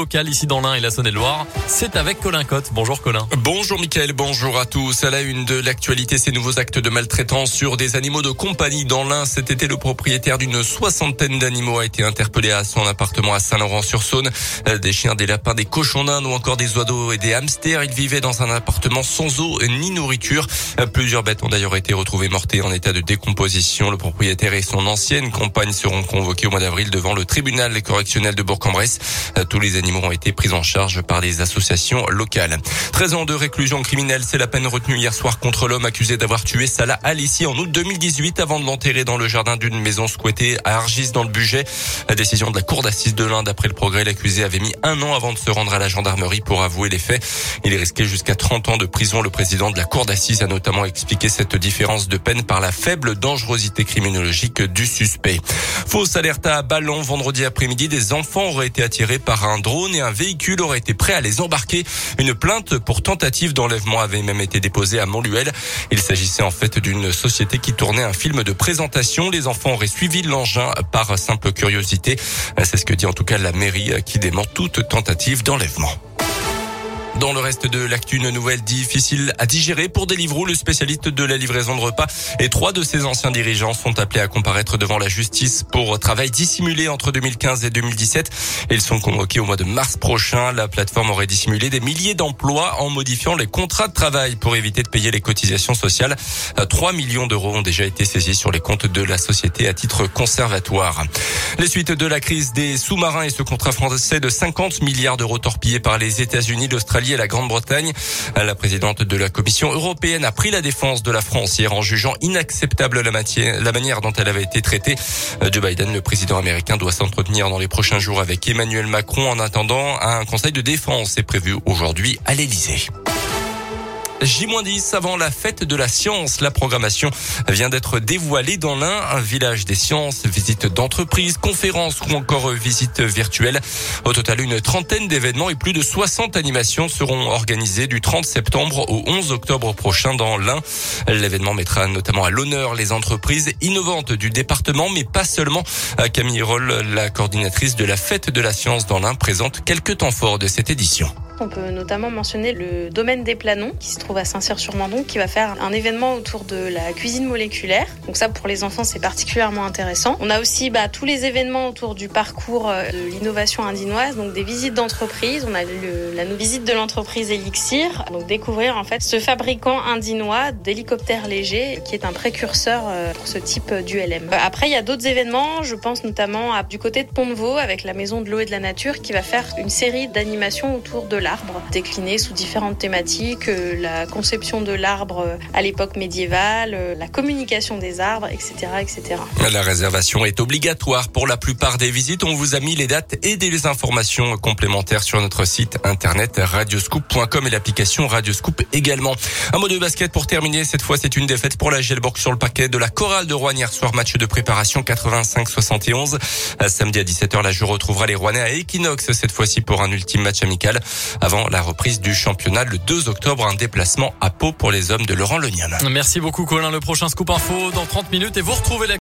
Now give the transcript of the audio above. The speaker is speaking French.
local ici dans l'Ain et la Saône-et-Loire. C'est avec Colin Cotte. Bonjour Colin. Bonjour Mickaël, bonjour à tous. À la une de l'actualité, ces nouveaux actes de maltraitance sur des animaux de compagnie dans l'Ain. Cet été, le propriétaire d'une soixantaine d'animaux a été interpellé à son appartement à Saint-Laurent-sur-Saône. Euh, des chiens, des lapins, des cochons d'Inde ou encore des oiseaux et des hamsters. Il vivait dans un appartement sans eau ni nourriture. Euh, plusieurs bêtes ont d'ailleurs été retrouvées mortes en état de décomposition. Le propriétaire et son ancienne compagne seront convoqués au mois d'avril devant le tribunal correctionnel de Bourg-en-Bresse. Euh, tous les animaux ont été pris en charge par des associations locales. 13 ans de réclusion criminelle, c'est la peine retenue hier soir contre l'homme accusé d'avoir tué Salah Alissi en août 2018 avant de l'enterrer dans le jardin d'une maison squattée à Argis dans le budget. La décision de la cour d'assises de l'Inde après le progrès, l'accusé avait mis un an avant de se rendre à la gendarmerie pour avouer les faits. Il est risqué jusqu'à 30 ans de prison. Le président de la cour d'assises a notamment expliqué cette différence de peine par la faible dangerosité criminologique du suspect. Fausse alerte à Ballon vendredi après-midi. Des enfants auraient été attirés par un drone et un véhicule aurait été prêt à les embarquer. Une plainte pour tentative d'enlèvement avait même été déposée à Montluel. Il s'agissait en fait d'une société qui tournait un film de présentation. Les enfants auraient suivi l'engin par simple curiosité. C'est ce que dit en tout cas la mairie qui dément toute tentative d'enlèvement. Dans le reste de l'actu, une nouvelle difficile à digérer pour Deliveroo, le spécialiste de la livraison de repas. Et trois de ses anciens dirigeants sont appelés à comparaître devant la justice pour travail dissimulé entre 2015 et 2017. Ils sont convoqués au mois de mars prochain. La plateforme aurait dissimulé des milliers d'emplois en modifiant les contrats de travail pour éviter de payer les cotisations sociales. 3 millions d'euros ont déjà été saisis sur les comptes de la société à titre conservatoire. Les suites de la crise des sous-marins et ce contrat français de 50 milliards d'euros torpillés par les États-Unis, l'Australie et la Grande-Bretagne. La présidente de la Commission européenne a pris la défense de la France hier en jugeant inacceptable la, manière dont elle avait été traitée. Joe Biden, le président américain, doit s'entretenir dans les prochains jours avec Emmanuel Macron. En attendant, un conseil de défense est prévu aujourd'hui à l'Élysée. J-10 avant la fête de la science. La programmation vient d'être dévoilée dans l'un, un village des sciences, visite d'entreprise, conférences ou encore visite virtuelle. Au total, une trentaine d'événements et plus de 60 animations seront organisées du 30 septembre au 11 octobre prochain dans l'Ain. L'événement mettra notamment à l'honneur les entreprises innovantes du département, mais pas seulement. Camille Roll, la coordinatrice de la fête de la science dans l'Ain, présente quelques temps forts de cette édition. On peut notamment mentionner le domaine des Planons qui se trouve à Saint-Cyr-sur-Mandon qui va faire un événement autour de la cuisine moléculaire. Donc ça pour les enfants c'est particulièrement intéressant. On a aussi bah, tous les événements autour du parcours euh, de l'innovation indinoise, donc des visites d'entreprise. On a le, la visite de l'entreprise Elixir, donc découvrir en fait ce fabricant indinois d'hélicoptères légers qui est un précurseur euh, pour ce type d'ULM. Après il y a d'autres événements, je pense notamment du côté de Pont-de-Vaux avec la Maison de l'eau et de la nature qui va faire une série d'animations autour de l'arbre, sous différentes thématiques, euh, la conception de l'arbre euh, à l'époque médiévale, euh, la communication des arbres, etc., etc. La réservation est obligatoire pour la plupart des visites. On vous a mis les dates et des informations complémentaires sur notre site internet radioscoop.com et l'application Radioscoop également. Un mot de basket pour terminer. Cette fois, c'est une défaite pour la Gelborg sur le paquet de la chorale de Rouen hier soir. Match de préparation 85-71. Samedi à 17h, la jeu retrouvera les Rouennais à Equinox cette fois-ci pour un ultime match amical avant la reprise du championnat le 2 octobre. Un déplacement à Pau pour les hommes de Laurent Leniam. Merci beaucoup Colin. Le prochain scoop info dans 30 minutes et vous retrouvez la